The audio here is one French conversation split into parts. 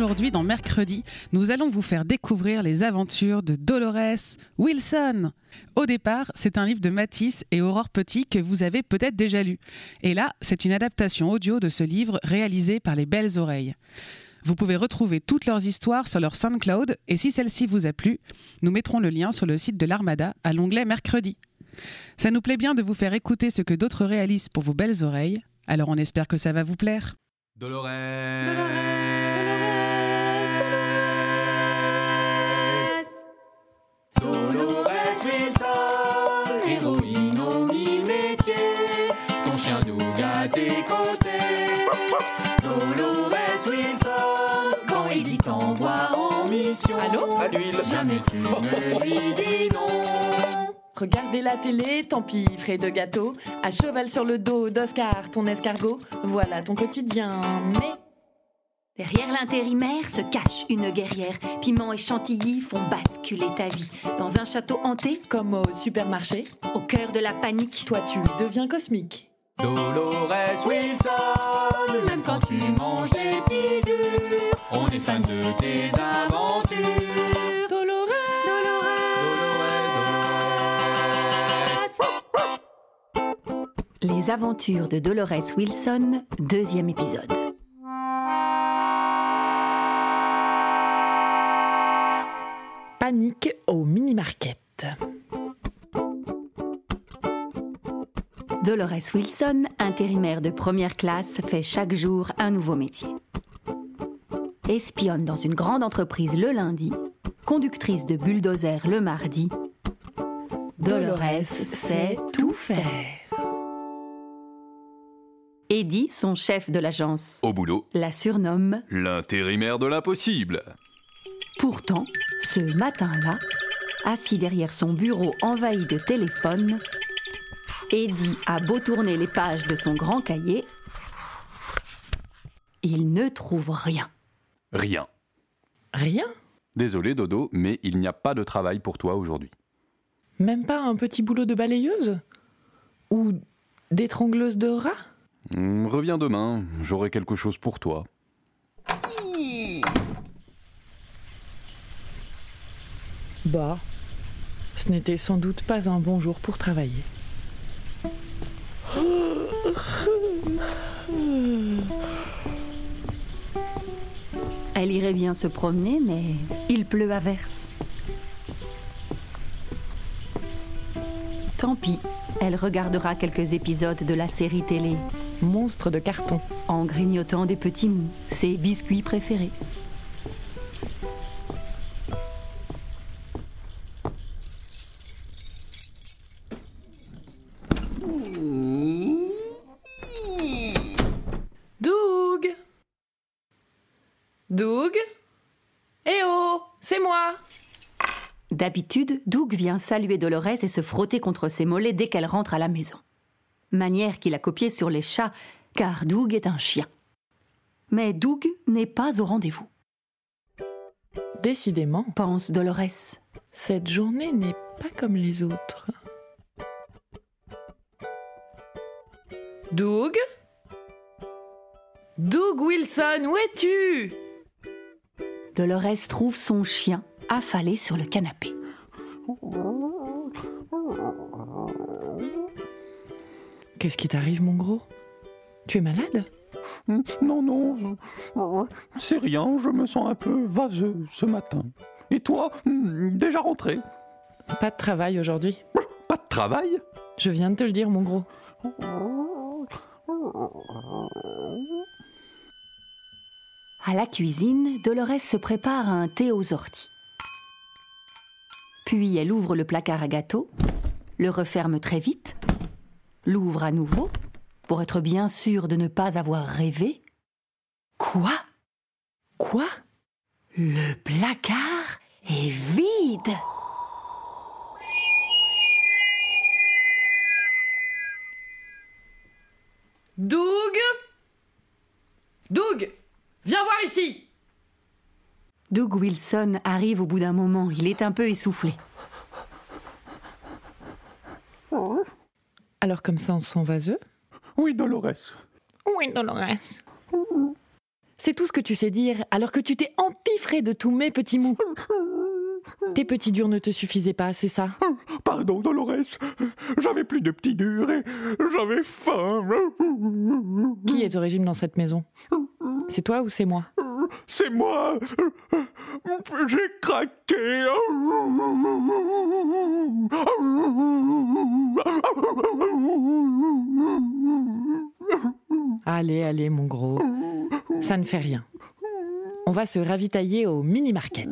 Aujourd'hui, dans Mercredi, nous allons vous faire découvrir les aventures de Dolores Wilson. Au départ, c'est un livre de Matisse et Aurore Petit que vous avez peut-être déjà lu. Et là, c'est une adaptation audio de ce livre réalisé par les Belles Oreilles. Vous pouvez retrouver toutes leurs histoires sur leur SoundCloud et si celle-ci vous a plu, nous mettrons le lien sur le site de l'Armada à l'onglet Mercredi. Ça nous plaît bien de vous faire écouter ce que d'autres réalisent pour vos belles oreilles, alors on espère que ça va vous plaire. Dolores. Dolores à l'huile, jamais tu ne lui dis non. Regardez la télé, tant pis, frais de gâteau. À cheval sur le dos d'Oscar, ton escargot. Voilà ton quotidien. Mais Derrière l'intérimaire se cache une guerrière. Piment et chantilly font basculer ta vie. Dans un château hanté, comme au supermarché, au cœur de la panique, toi tu deviens cosmique. Dolores Wilson, même quand tu manges des on est fan de tes aventures. Dolores, Les aventures de Dolores Wilson, deuxième épisode. Panique au mini-market. Dolores Wilson, intérimaire de première classe, fait chaque jour un nouveau métier. Espionne dans une grande entreprise le lundi, conductrice de bulldozer le mardi, Dolores sait tout faire. Eddie, son chef de l'agence, Au boulot, la surnomme. l'intérimaire de l'impossible. Pourtant, ce matin-là, assis derrière son bureau envahi de téléphones, Eddie a beau tourner les pages de son grand cahier, il ne trouve rien. Rien. Rien? Désolé Dodo, mais il n'y a pas de travail pour toi aujourd'hui. Même pas un petit boulot de balayeuse? Ou d'étrangleuse de rats Hmm, reviens demain, j'aurai quelque chose pour toi. Bah, ce n'était sans doute pas un bon jour pour travailler. Elle irait bien se promener, mais il pleut à verse. Tant pis, elle regardera quelques épisodes de la série télé Monstre de carton. en grignotant des petits mous, ses biscuits préférés. D'habitude, Doug vient saluer Dolores et se frotter contre ses mollets dès qu'elle rentre à la maison. Manière qu'il a copiée sur les chats, car Doug est un chien. Mais Doug n'est pas au rendez-vous, Décidément, pense Dolores. cette journée n'est pas comme les autres. Doug? Doug Wilson, où es-tu? Dolores trouve son chien affalé sur le canapé. Qu'est-ce qui t'arrive, mon gros? Tu es malade? Non, non, je- c'est rien, je me sens un peu vaseux ce matin. Et toi, hmm, déjà rentré? Pas de travail aujourd'hui. Pas de travail? Je viens de te le dire, mon gros. À la cuisine, Dolores se prépare un thé aux orties. Puis elle ouvre le placard à gâteaux le referme très vite, l'ouvre à nouveau, pour être bien sûr de ne pas avoir rêvé. Quoi? Quoi? Le placard est vide! Doug? Doug Viens voir ici! Doug Wilson arrive au bout d'un moment, il est un peu essoufflé. Alors comme ça on se sent vaseux Oui, Dolores. Oui, Dolores. C'est tout ce que tu sais dire, alors que tu t'es empiffré de tous mes petits mous. Tes petits durs ne te suffisaient pas, c'est ça? Pardon, Dolores. J'avais plus de petits durs et j'avais faim. Qui est au régime dans cette maison? C'est toi ou c'est moi? C'est moi. J'ai craqué. Allez, allez, mon gros. Ça ne fait rien. On va se ravitailler au mini-market.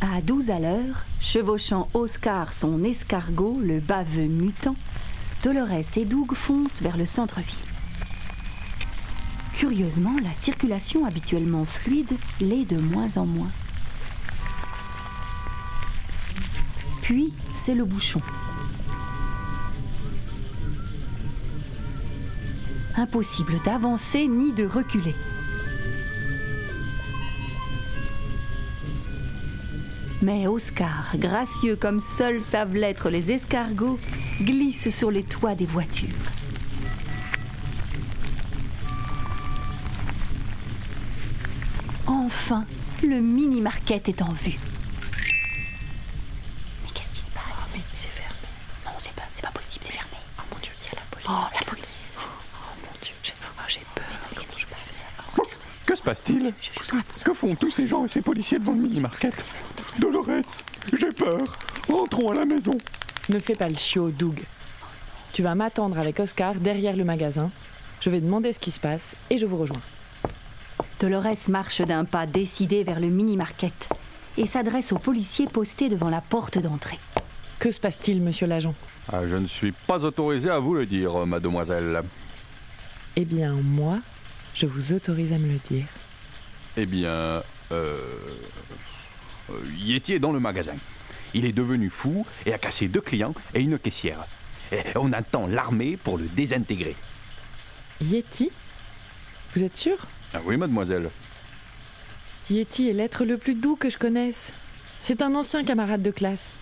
À 12 à l'heure, chevauchant Oscar son escargot, le baveux mutant, Dolores et Doug foncent vers le centre-ville. Curieusement, la circulation habituellement fluide l'est de moins en moins. Puis, c'est le bouchon. Impossible d'avancer ni de reculer. Mais Oscar, gracieux comme seuls savent l'être les escargots, glisse sur les toits des voitures. Enfin, le mini-market est en vue. Mais qu'est-ce qui se passe? Mais c'est fermé. Non, c'est pas, c'est pas possible, c'est fermé. Oh mon dieu, il y a la police? Oh, la police. Oh mon dieu, j'ai oh, j'ai peur. Qu'est-ce qui se passe? Que se passe-t-il? Que font tous ces gens et ces policiers devant le mini-market? Dolores, j'ai peur. Rentrons à la maison. Ne fais pas le chiot, Doug. Tu vas m'attendre avec Oscar derrière le magasin. Je vais demander ce qui se passe et je vous rejoins. Dolores marche d'un pas décidé vers le mini-market et s'adresse aux policiers postés devant la porte d'entrée. Que se passe-t-il, monsieur l'agent? Ah, je ne suis pas autorisé à vous le dire, mademoiselle. Eh bien, moi, je vous autorise à me le dire. Eh bien, euh, euh, Yeti est dans le magasin. Il est devenu fou et a cassé deux clients et une caissière. Et on attend l'armée pour le désintégrer. Yeti Vous êtes sûr? Ah oui, mademoiselle. Yeti est l'être le plus doux que je connaisse. C'est un ancien camarade de classe.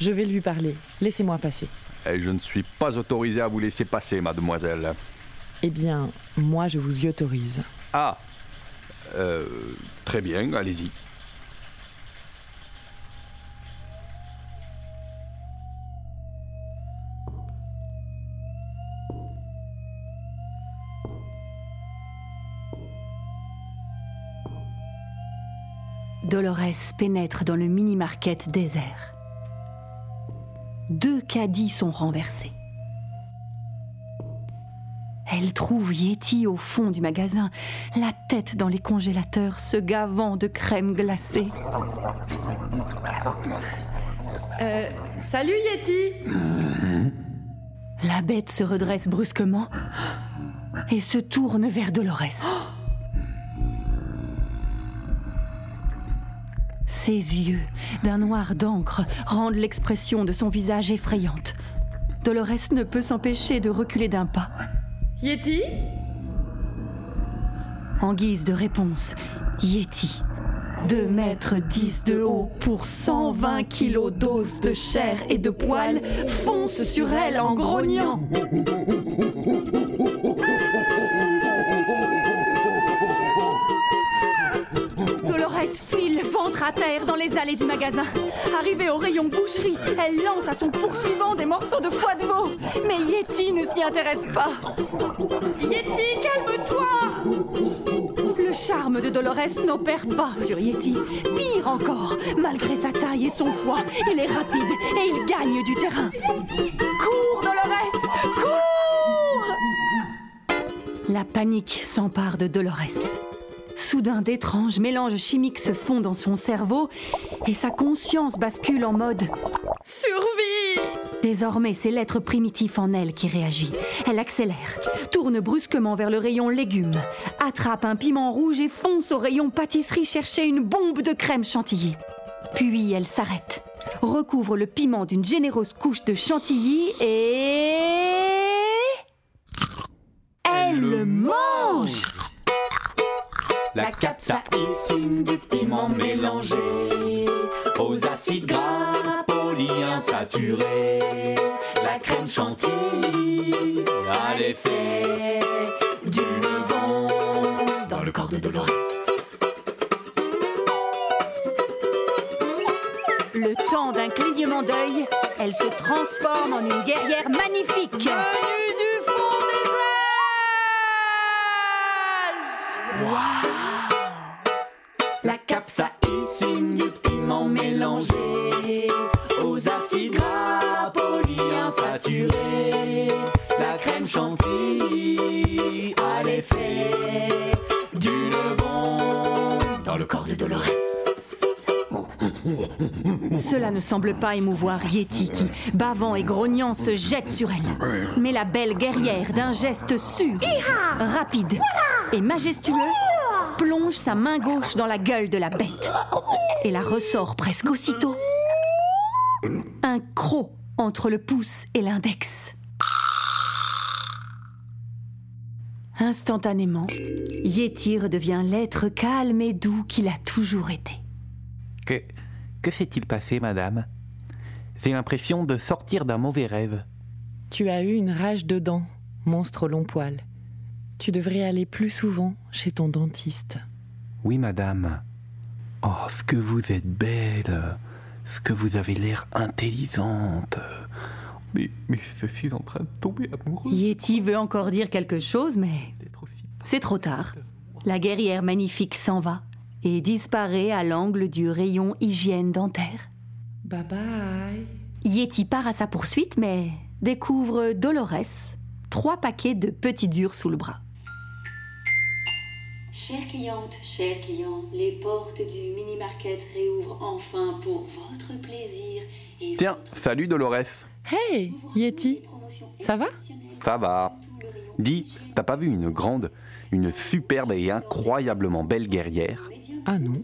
Je vais lui parler. Laissez-moi passer. Et je ne suis pas autorisé à vous laisser passer, mademoiselle. Eh bien, moi, je vous y autorise. Ah euh, Très bien, allez-y. Dolores pénètre dans le mini-market désert. Deux caddies sont renversés. Elle trouve Yeti au fond du magasin, la tête dans les congélateurs, se gavant de crème glacée. Euh, salut Yeti La bête se redresse brusquement et se tourne vers Dolores. Ses yeux, d'un noir d'encre, rendent l'expression de son visage effrayante. Dolores ne peut s'empêcher de reculer d'un pas. Yeti? En guise de réponse, Yeti, 2 mètres 10 de haut pour 120 kilos d'os de chair et de poils, fonce sur elle en grognant. File ventre à terre dans les allées du magasin. Arrivée au rayon boucherie, elle lance à son poursuivant des morceaux de foie de veau. Mais Yeti ne s'y intéresse pas. Yeti, calme-toi Le charme de Dolores n'opère pas sur Yeti. Pire encore, malgré sa taille et son poids, il est rapide et il gagne du terrain. Cours, Dolores Cours La panique s'empare de Dolores. Soudain, d'étranges mélanges chimiques se font dans son cerveau et sa conscience bascule en mode Survie Désormais, c'est l'être primitif en elle qui réagit. Elle accélère, tourne brusquement vers le rayon légumes, attrape un piment rouge et fonce au rayon pâtisserie chercher une bombe de crème chantilly. Puis elle s'arrête, recouvre le piment d'une généreuse couche de chantilly et... Elle le mange La capsaïcine du piment mélangé aux acides gras polyinsaturés. La crème chantilly a l'effet d'une bombe dans le corps de Dolores. Le temps d'un clignement d'œil, elle se transforme en une guerrière magnifique. Chantilly a l'effet d'une bombe dans le corps de Dolores. Cela ne semble pas émouvoir Yeti qui, bavant et grognant, se jette sur elle. Mais la belle guerrière, d'un geste sûr, rapide et majestueux, plonge sa main gauche dans la gueule de la bête et la ressort presque aussitôt. Un croc entre le pouce et l'index. Instantanément, Yeti redevient l'être calme et doux qu'il a toujours été. Que, que s'est-il passé, madame? J'ai l'impression de sortir d'un mauvais rêve. Tu as eu une rage de dents, monstre au long poil. Tu devrais aller plus souvent chez ton dentiste. Oui, madame. Oh, ce que vous êtes belle. Ce que vous avez l'air intelligente. Mais, mais je suis en train de tomber amoureux. Yeti veut encore dire quelque chose, mais c'est trop tard. La guerrière magnifique s'en va et disparaît à l'angle du rayon hygiène dentaire. Bye bye. Yeti part à sa poursuite, mais découvre Dolores, trois paquets de petits durs sous le bras. Chère cliente, chers clients, les portes du mini-market réouvrent enfin pour votre plaisir et Tiens, votre salut Dolores. Hey, Yeti. ça va? Ça va. Dis, t'as pas vu une grande, une superbe et incroyablement belle guerrière? Ah non.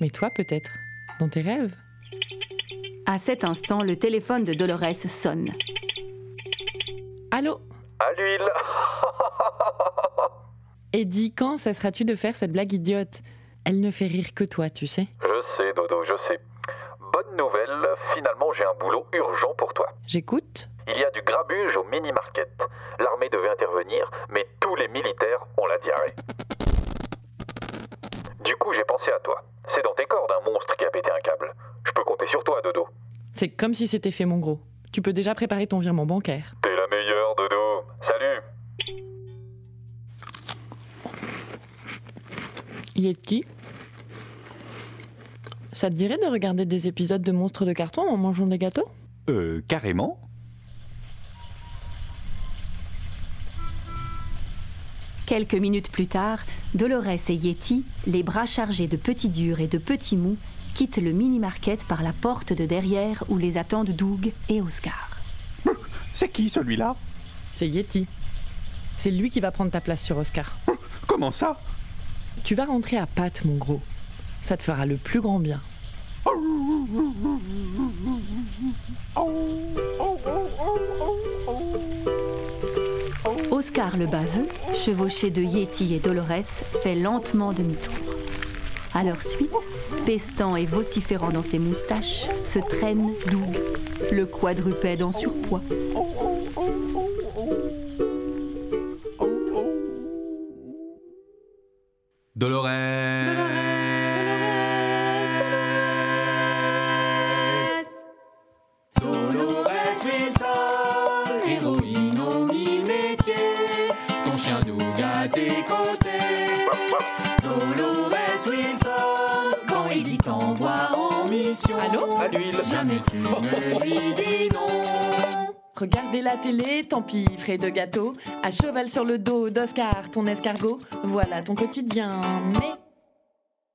Mais toi peut-être, dans tes rêves? À cet instant, le téléphone de Dolores sonne. Allô? À l'huile Et dis quand cesseras-tu de faire cette blague idiote? Elle ne fait rire que toi, tu sais. Je sais, Dodo, je sais. Bonne nouvelle, finalement j'ai un boulot urgent pour toi. J'écoute Il y a du grabuge au mini-market. L'armée devait intervenir, mais tous les militaires ont la diarrhée. Du coup, j'ai pensé à toi. C'est dans tes cordes un monstre qui a pété un câble. Je peux compter sur toi, Dodo. C'est comme si c'était fait mon gros. Tu peux déjà préparer ton virement bancaire. T'es la meilleure, Dodo. Salut Yeti Ça te dirait de regarder des épisodes de Monstres de carton en mangeant des gâteaux? Euh, carrément Quelques minutes plus tard, Dolores et Yeti, les bras chargés de petits durs et de petits mous, quittent le mini-market par la porte de derrière où les attendent Doug et Oscar. C'est qui celui-là? C'est Yeti. C'est lui qui va prendre ta place sur Oscar. Comment ça? Tu vas rentrer à Pâtes, mon gros. Ça te fera le plus grand bien. Oscar le baveux, chevauché de Yeti et Dolores, fait lentement demi-tour. À leur suite, pestant et vociférant dans ses moustaches, se traîne Doug, le quadrupède en surpoids. Jamais tu ne lui dis non. Regardez la télé, tant pis, frais de gâteau. À cheval sur le dos d'Oscar, ton escargot. Voilà ton quotidien. Mais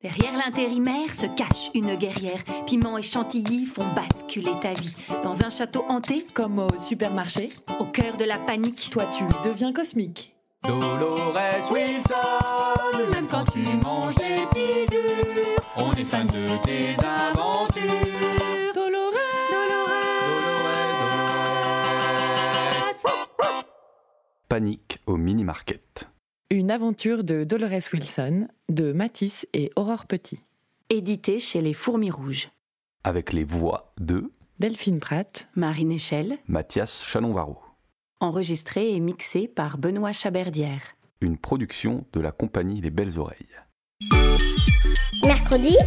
Derrière l'intérimaire se cache une guerrière. Piment et chantilly font basculer ta vie. Dans un château hanté, comme au supermarché, au cœur de la panique, toi tu deviens cosmique. Dolores Wilson, même quand tu manges des bidures, on est fan de tes aventures. Panique au mini-market. Une aventure de Dolores Wilson, de Matisse et Aurore Petit. édité chez les Fourmis Rouges. Avec les voix de Delphine Pratt, Marine Échelle, Mathias Chalon-Varro. enregistré et mixé par Benoît Chaberdière. Une production de la compagnie Les Belles Oreilles. Mercredi.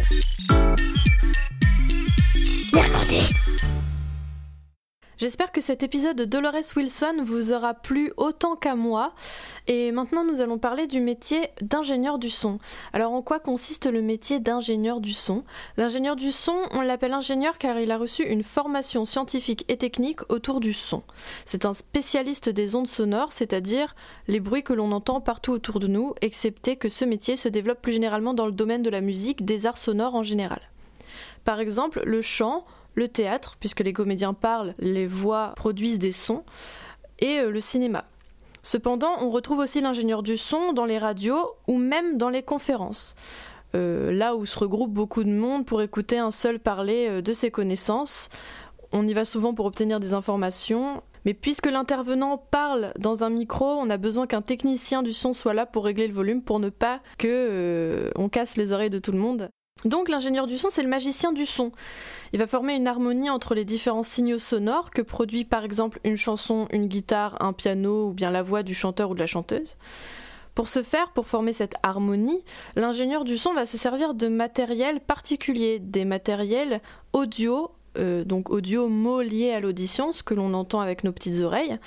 J'espère que cet épisode de Dolores Wilson vous aura plu autant qu'à moi. Et maintenant, nous allons parler du métier d'ingénieur du son. Alors, en quoi consiste le métier d'ingénieur du son? L'ingénieur du son, on l'appelle ingénieur car il a reçu une formation scientifique et technique autour du son. C'est un spécialiste des ondes sonores, c'est-à-dire les bruits que l'on entend partout autour de nous, excepté que ce métier se développe plus généralement dans le domaine de la musique, des arts sonores en général. Par exemple, le chant, le théâtre, puisque les comédiens parlent, les voix produisent des sons, et euh, le cinéma. Cependant, on retrouve aussi l'ingénieur du son dans les radios ou même dans les conférences. Euh, là où se regroupe beaucoup de monde pour écouter un seul parler euh, de ses connaissances. On y va souvent pour obtenir des informations. Mais puisque l'intervenant parle dans un micro, on a besoin qu'un technicien du son soit là pour régler le volume pour ne pas que on casse les oreilles de tout le monde. Donc l'ingénieur du son, c'est le magicien du son. Il va former une harmonie entre les différents signaux sonores que produit par exemple une chanson, une guitare, un piano ou bien la voix du chanteur ou de la chanteuse. Pour ce faire, pour former cette harmonie, l'ingénieur du son va se servir de matériel particulier, des matériels audio, euh, donc audio mots liés à l'audition, ce que l'on entend avec nos petites oreilles.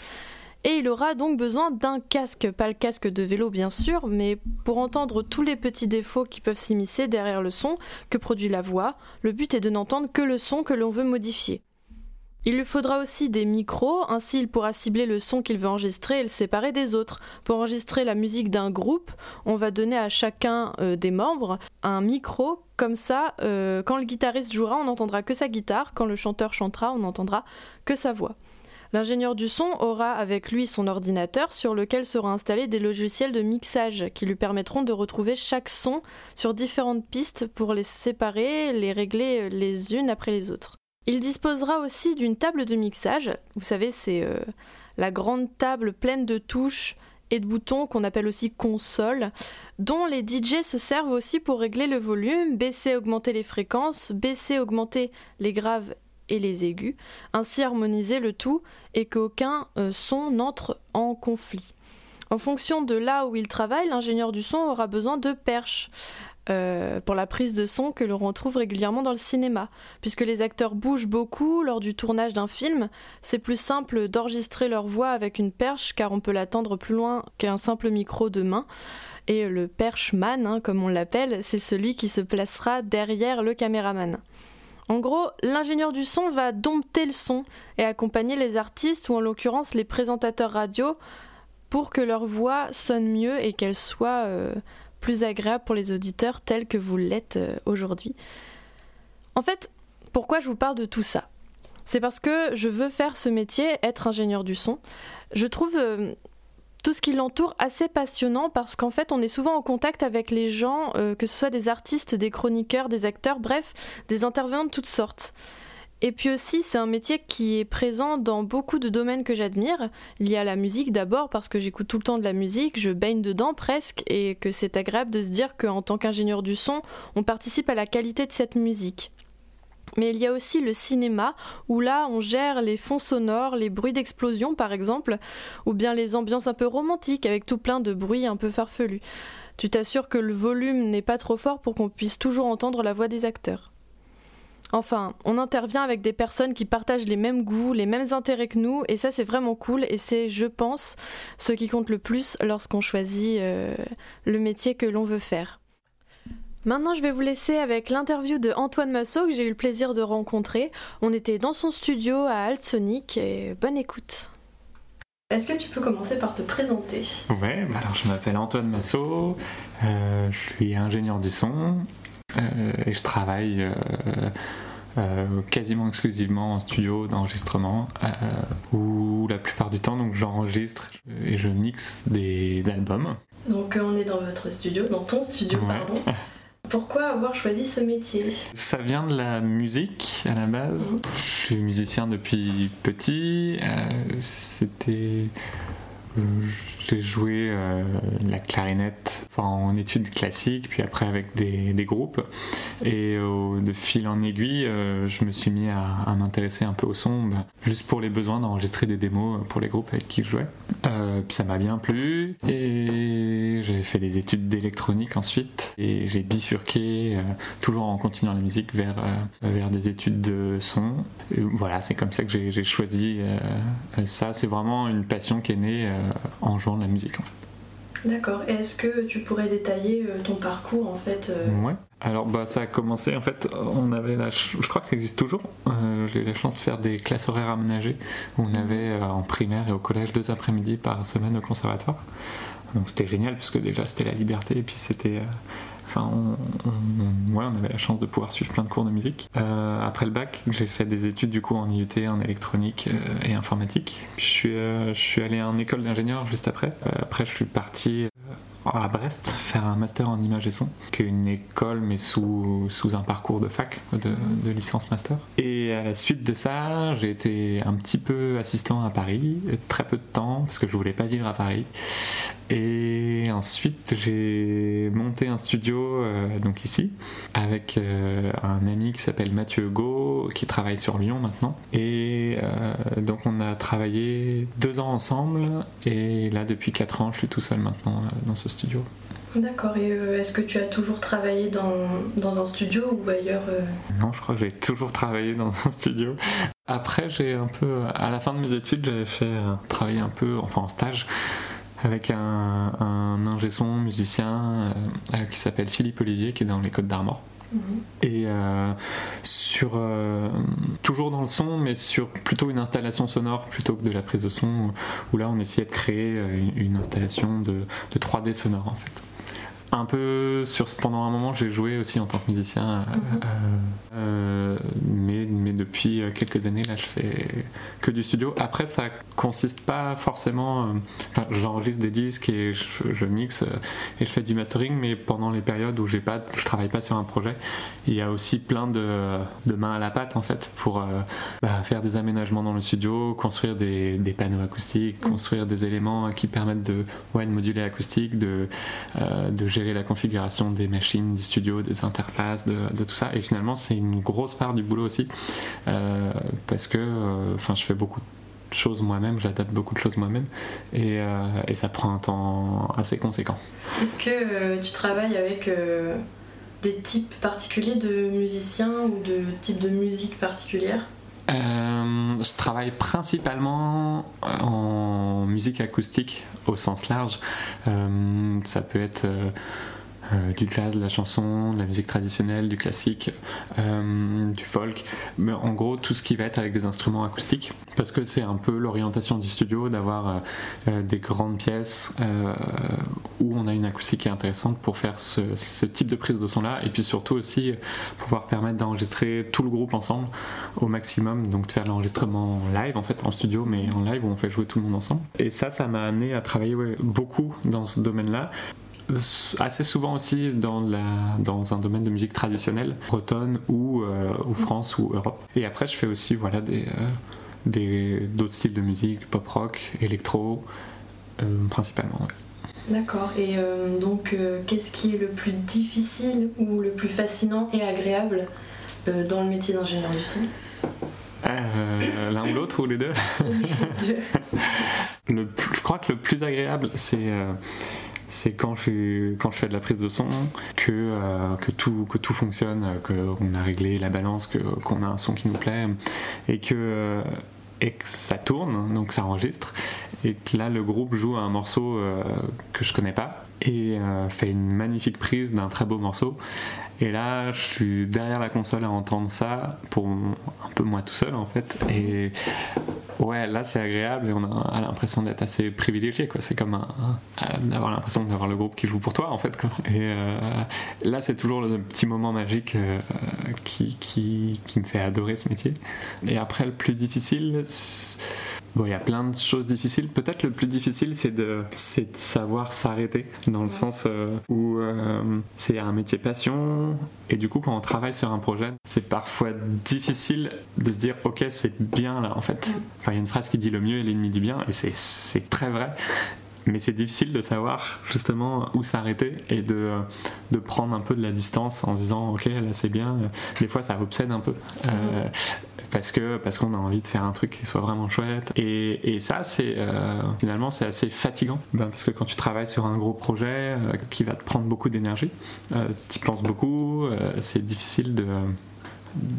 Et il aura donc besoin d'un casque, pas le casque de vélo bien sûr, mais pour entendre tous les petits défauts qui peuvent s'immiscer derrière le son que produit la voix, le but est de n'entendre que le son que l'on veut modifier. Il lui faudra aussi des micros, ainsi il pourra cibler le son qu'il veut enregistrer et le séparer des autres. Pour enregistrer la musique d'un groupe, on va donner à chacun euh, des membres un micro, comme ça, euh, quand le guitariste jouera, on n'entendra que sa guitare, quand le chanteur chantera, on n'entendra que sa voix. L'ingénieur du son aura avec lui son ordinateur sur lequel seront installés des logiciels de mixage qui lui permettront de retrouver chaque son sur différentes pistes pour les séparer, les régler les unes après les autres. Il disposera aussi d'une table de mixage, vous savez c'est euh, la grande table pleine de touches et de boutons qu'on appelle aussi console, dont les DJ se servent aussi pour régler le volume, baisser, augmenter les fréquences, baisser, augmenter les graves et les aigus, ainsi harmoniser le tout et qu'aucun euh, son n'entre en conflit. En fonction de là où il travaille, l'ingénieur du son aura besoin de perches. euh, pour la prise de son que l'on retrouve régulièrement dans le cinéma. Puisque les acteurs bougent beaucoup lors du tournage d'un film, c'est plus simple d'enregistrer leur voix avec une perche car on peut l'attendre plus loin qu'un simple micro de main. Et le perchman, hein, comme on l'appelle, c'est celui qui se placera derrière le caméraman. En gros, l'ingénieur du son va dompter le son et accompagner les artistes ou en l'occurrence les présentateurs radio pour que leur voix sonne mieux et qu'elle soit euh, plus agréable pour les auditeurs tels que vous l'êtes euh, aujourd'hui. En fait, pourquoi je vous parle de tout ça? C'est parce que je veux faire ce métier, être ingénieur du son. Je trouve euh, tout ce qui l'entoure assez passionnant parce qu'en fait on est souvent en contact avec les gens, euh, que ce soit des artistes, des chroniqueurs, des acteurs, bref, des intervenants de toutes sortes. Et puis aussi, c'est un métier qui est présent dans beaucoup de domaines que j'admire. Y a la musique d'abord parce que j'écoute tout le temps de la musique, je baigne dedans presque, et que c'est agréable de se dire qu'en tant qu'ingénieur du son, on participe à la qualité de cette musique. Mais il y a aussi le cinéma, où là on gère les fonds sonores, les bruits d'explosion par exemple, ou bien les ambiances un peu romantiques avec tout plein de bruits un peu farfelus. Tu t'assures que le volume n'est pas trop fort pour qu'on puisse toujours entendre la voix des acteurs. Enfin, on intervient avec des personnes qui partagent les mêmes goûts, les mêmes intérêts que nous, et ça c'est vraiment cool, et c'est, je pense, ce qui compte le plus lorsqu'on choisit euh, le métier que l'on veut faire. Maintenant, je vais vous laisser avec l'interview de Antoine Massot que j'ai eu le plaisir de rencontrer. On était dans son studio à Altsonic et bonne écoute. Est-ce que tu peux commencer par te présenter? Ouais, bah alors je m'appelle Antoine Massot, euh, je suis ingénieur du son euh, et je travaille euh, euh, quasiment exclusivement en studio d'enregistrement euh, où la plupart du temps donc j'enregistre et je mixe des albums. Donc, euh, on est dans votre studio, dans ton studio, Ouais. pardon. Pourquoi avoir choisi ce métier? Ça vient de la musique à la base. Je suis musicien depuis petit. euh, C'était. Euh, J'ai joué euh, la clarinette en études classiques, puis après avec des, groupes. Et au- de fil en aiguille, euh, je me suis mis à, m'intéresser un peu au son, bah, juste pour les besoins d'enregistrer des démos pour les groupes avec qui je jouais. Euh, ça m'a bien plu. Et j'ai fait des études d'électronique ensuite. Et j'ai bifurqué, euh, toujours en continuant la musique, vers, euh, des études de son. Voilà, c'est comme ça que j'ai choisi euh, euh, ça. C'est vraiment une passion qui est née euh, en jouant de la musique. en fait. D'accord. Est-ce que tu pourrais détailler euh, ton parcours en fait euh, Ouais. Alors bah ça a commencé en fait, on avait la, ch- je crois que ça existe toujours. Euh, J'ai eu la chance de faire des classes horaires aménagées où on avait euh, en primaire et au collège deux après-midi par semaine au conservatoire. Donc c'était génial parce que déjà c'était la liberté et puis c'était, euh, enfin on, ouais, on avait la chance de pouvoir suivre plein de cours de musique. Euh, après le bac, j'ai fait des études du coup en IUT, en électronique euh, et informatique. Je suis, euh, je suis allé en école d'ingénieur juste après. Euh, après je suis parti à Brest faire un master en image et son, qui est une école mais sous, sous un parcours de fac, de, de licence master. Et à la suite de ça, j'ai été un petit peu assistant à Paris, très peu de temps, parce que je voulais pas vivre à Paris. Et ensuite, j'ai monté un studio, euh, donc ici, avec euh, un ami qui s'appelle Mathieu Hugo, qui travaille sur Lyon maintenant. Et euh, donc, on a travaillé deux ans ensemble, et là, depuis quatre ans, je suis tout seul maintenant dans ce studio. D'accord. Et euh, est-ce que tu as toujours travaillé dans, dans un studio ou ailleurs euh Non, je crois que j'ai toujours travaillé dans un studio. Après, j'ai un peu, à la fin de mes études, j'avais fait euh, travailler un peu, enfin en stage, avec un, un ingé son musicien qui s'appelle Philippe Olivier, qui est dans les Côtes d'Armor. Et euh, sur euh, toujours dans le son, mais sur plutôt une installation sonore plutôt que de la prise de son, où, là on essayait de créer euh, une, une installation de, de 3D sonore en fait. Un peu sur pendant un moment j'ai joué aussi en tant que musicien, euh, euh, euh, mais, mais depuis quelques années là je fais que du studio. Après ça consiste pas forcément, euh, enfin j'enregistre des disques et je, je mixe euh, et je fais du mastering, mais pendant les périodes où j'ai pas, je travaille pas sur un projet, il y a aussi plein de, de mains à la pâte en fait pour euh, bah, faire des aménagements dans le studio, construire des, des panneaux acoustiques, construire des éléments qui permettent de, ouais, de moduler l'acoustique, de, euh, de gérer la configuration des machines du studio, des interfaces, de, tout ça. Et finalement, c'est une grosse part du boulot aussi euh, parce que euh, enfin, je fais beaucoup de choses moi-même, j'adapte beaucoup de choses moi-même et, euh, et ça prend un temps assez conséquent. Est-ce que tu travailles avec des types particuliers de musiciens ou de types de musique particulière Euh, je travaille principalement en musique acoustique au sens large. Euh, ça peut être euh, du jazz, de la chanson, de la musique traditionnelle, du classique, euh, du folk, mais en gros tout ce qui va être avec des instruments acoustiques, parce que c'est un peu l'orientation du studio d'avoir euh, des grandes pièces où on a une acoustique intéressante pour faire ce, type de prise de son là, et puis surtout aussi pouvoir permettre d'enregistrer tout le groupe ensemble au maximum, donc de faire l'enregistrement en live en fait en studio, mais en live où on fait jouer tout le monde ensemble. Et ça, ça m'a amené à travailler beaucoup dans ce domaine-là assez souvent aussi dans, la, dans un domaine de musique traditionnelle, bretonne ou, euh, ou France ou Europe. Et après, je fais aussi voilà, des, euh, d'autres styles de musique, pop rock, électro, euh, principalement. ouais. D'accord. Et euh, donc, euh, qu'est-ce qui est le plus difficile ou le plus fascinant et agréable euh, dans le métier d'ingénieur du son? Euh, L'un ou l'autre ou les deux? Le Je crois que le plus agréable, c'est. C'est quand je, quand fais de la prise de son, que, euh, que, tout, que tout fonctionne, qu'on a réglé la balance, qu'on a un son qui nous plaît, et que, euh, et que ça tourne, donc ça enregistre, et là le groupe joue un morceau euh, que je connais pas et fait une magnifique prise d'un très beau morceau. Et là, je suis derrière la console à entendre ça pour un peu moi tout seul en fait. Et ouais, là c'est agréable et on a l'impression d'être assez privilégié. C'est comme d'avoir l'impression d'avoir le groupe qui joue pour toi en fait quoi. Et euh, là c'est toujours le petit moment magique euh, qui, qui, qui me fait adorer ce métier. Et après le plus difficile, Bon, il y a plein de choses difficiles. Peut-être le plus difficile, c'est de, c'est de savoir s'arrêter, dans le sens euh, où euh, c'est un métier passion, et du coup, quand on travaille sur un projet, c'est parfois difficile de se dire, ok, c'est bien là, en fait. Enfin, il y a une phrase qui dit le mieux est l'ennemi du bien, et c'est, c'est très vrai. Mais c'est difficile de savoir justement où s'arrêter et de, de prendre un peu de la distance en se disant ok là c'est bien. Des fois ça obsède un peu euh, parce que parce qu'on a envie de faire un truc qui soit vraiment chouette. Et, et ça c'est euh, finalement c'est assez fatigant Ben, parce que quand tu travailles sur un gros projet euh, qui va te prendre beaucoup d'énergie, euh, tu penses beaucoup, c'est difficile de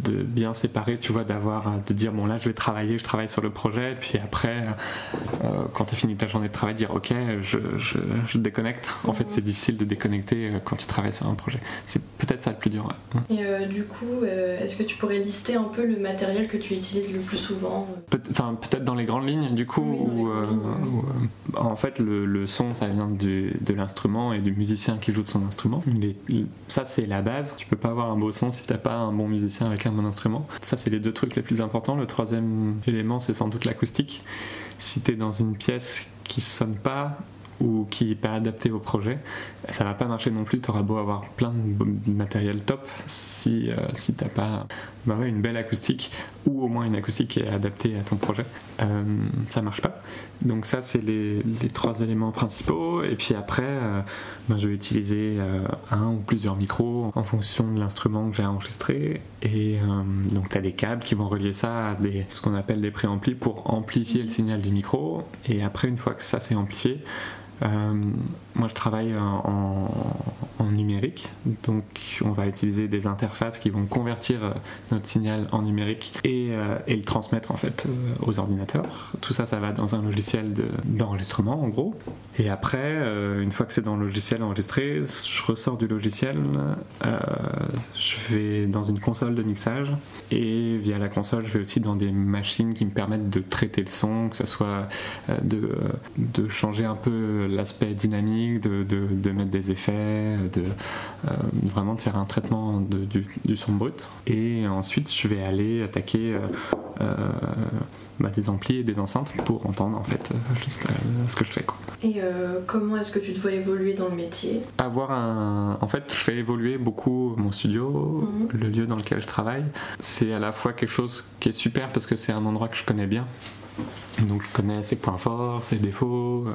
de bien séparer, tu vois, d'avoir, de dire bon là je vais travailler, je travaille sur le projet, puis après, euh, quand tu as fini ta journée de travail, dire ok, je, je, je déconnecte. En fait, c'est difficile de déconnecter euh, quand tu travailles sur un projet. C'est peut-être ça le plus dur. Et euh, du coup, euh, est-ce que tu pourrais lister un peu le matériel que tu utilises le plus souvent Enfin, peut-être dans les grandes lignes, du coup, où, euh, où, euh, en fait, le, le son, ça vient du- de l'instrument et du musicien qui joue de son instrument. Les- ça, c'est la base. Tu peux pas avoir un beau son si t'as pas un bon musicien avec un bon instrument. Ça, c'est les deux trucs les plus importants. Le troisième élément, c'est sans doute l'acoustique. Si t'es dans une pièce qui sonne pas ou qui n'est pas adaptée au projet, ça va pas marcher non plus. Tu auras beau avoir plein de matériel top si, euh, si t'as pas bah ouais, une belle acoustique ou au moins une acoustique qui est adaptée à ton projet, euh, ça marche pas. Donc ça c'est les, trois éléments principaux. Et puis après, euh, ben, je vais utiliser euh, un ou plusieurs micros en fonction de l'instrument que j'ai enregistré. Et donc tu as des câbles qui vont relier ça à des, ce qu'on appelle des préamplis pour amplifier le signal du micro. Et après, une fois que ça c'est amplifié, moi je travaille en, en- numérique, donc on va utiliser des interfaces qui vont convertir euh, notre signal en numérique et, euh, le transmettre en fait euh, aux ordinateurs. Tout ça, ça va dans un logiciel de- d'enregistrement en gros. Et après, euh, une fois que c'est dans le logiciel enregistré, je ressors du logiciel, euh, je vais dans une console de mixage et via la console, je vais aussi dans des machines qui me permettent de traiter le son, que ce soit euh, de changer un peu l'aspect dynamique, de, de- de mettre des effets, de euh, vraiment de faire un traitement de- du, du son brut. Et ensuite, je vais aller attaquer euh, euh, bah, des amplis et des enceintes pour entendre en fait juste ce que je fais. Quoi. Et comment est-ce que tu te vois évoluer dans le métier? Avoir un. En fait, je fais évoluer beaucoup mon studio, le lieu dans lequel je travaille. C'est à la fois quelque chose qui est super parce que c'est un endroit que je connais bien. Donc je connais ses points forts, ses défauts.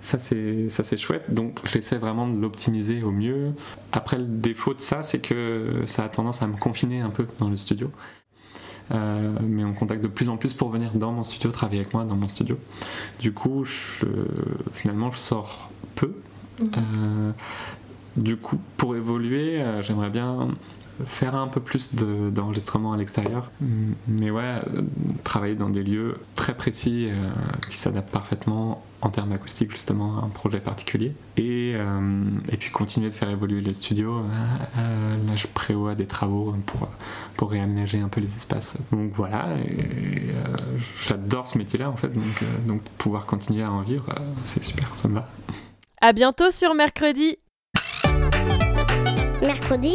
Ça c'est ça c'est chouette. Donc j'essaie vraiment de l'optimiser au mieux. Après le défaut de ça, c'est que ça a tendance à me confiner un peu dans le studio. Euh, mais on contacte de plus en plus pour venir dans mon studio, travailler avec moi dans mon studio. Du coup, je- finalement, je sors peu. Euh, du coup, pour évoluer, euh, j'aimerais bien faire un peu plus de- d'enregistrement à l'extérieur. Mais ouais, travailler dans des lieux très précis euh, qui s'adaptent parfaitement en termes acoustiques justement à un projet particulier. Et, euh, et puis continuer de faire évoluer les studios. Euh, euh, là, je prévois des travaux pour, pour réaménager un peu les espaces. Donc voilà, euh, j'adore ce métier-là en fait. Donc, euh, donc pouvoir continuer à en vivre, euh, c'est super, ça me va. À bientôt sur mercredi Mercredi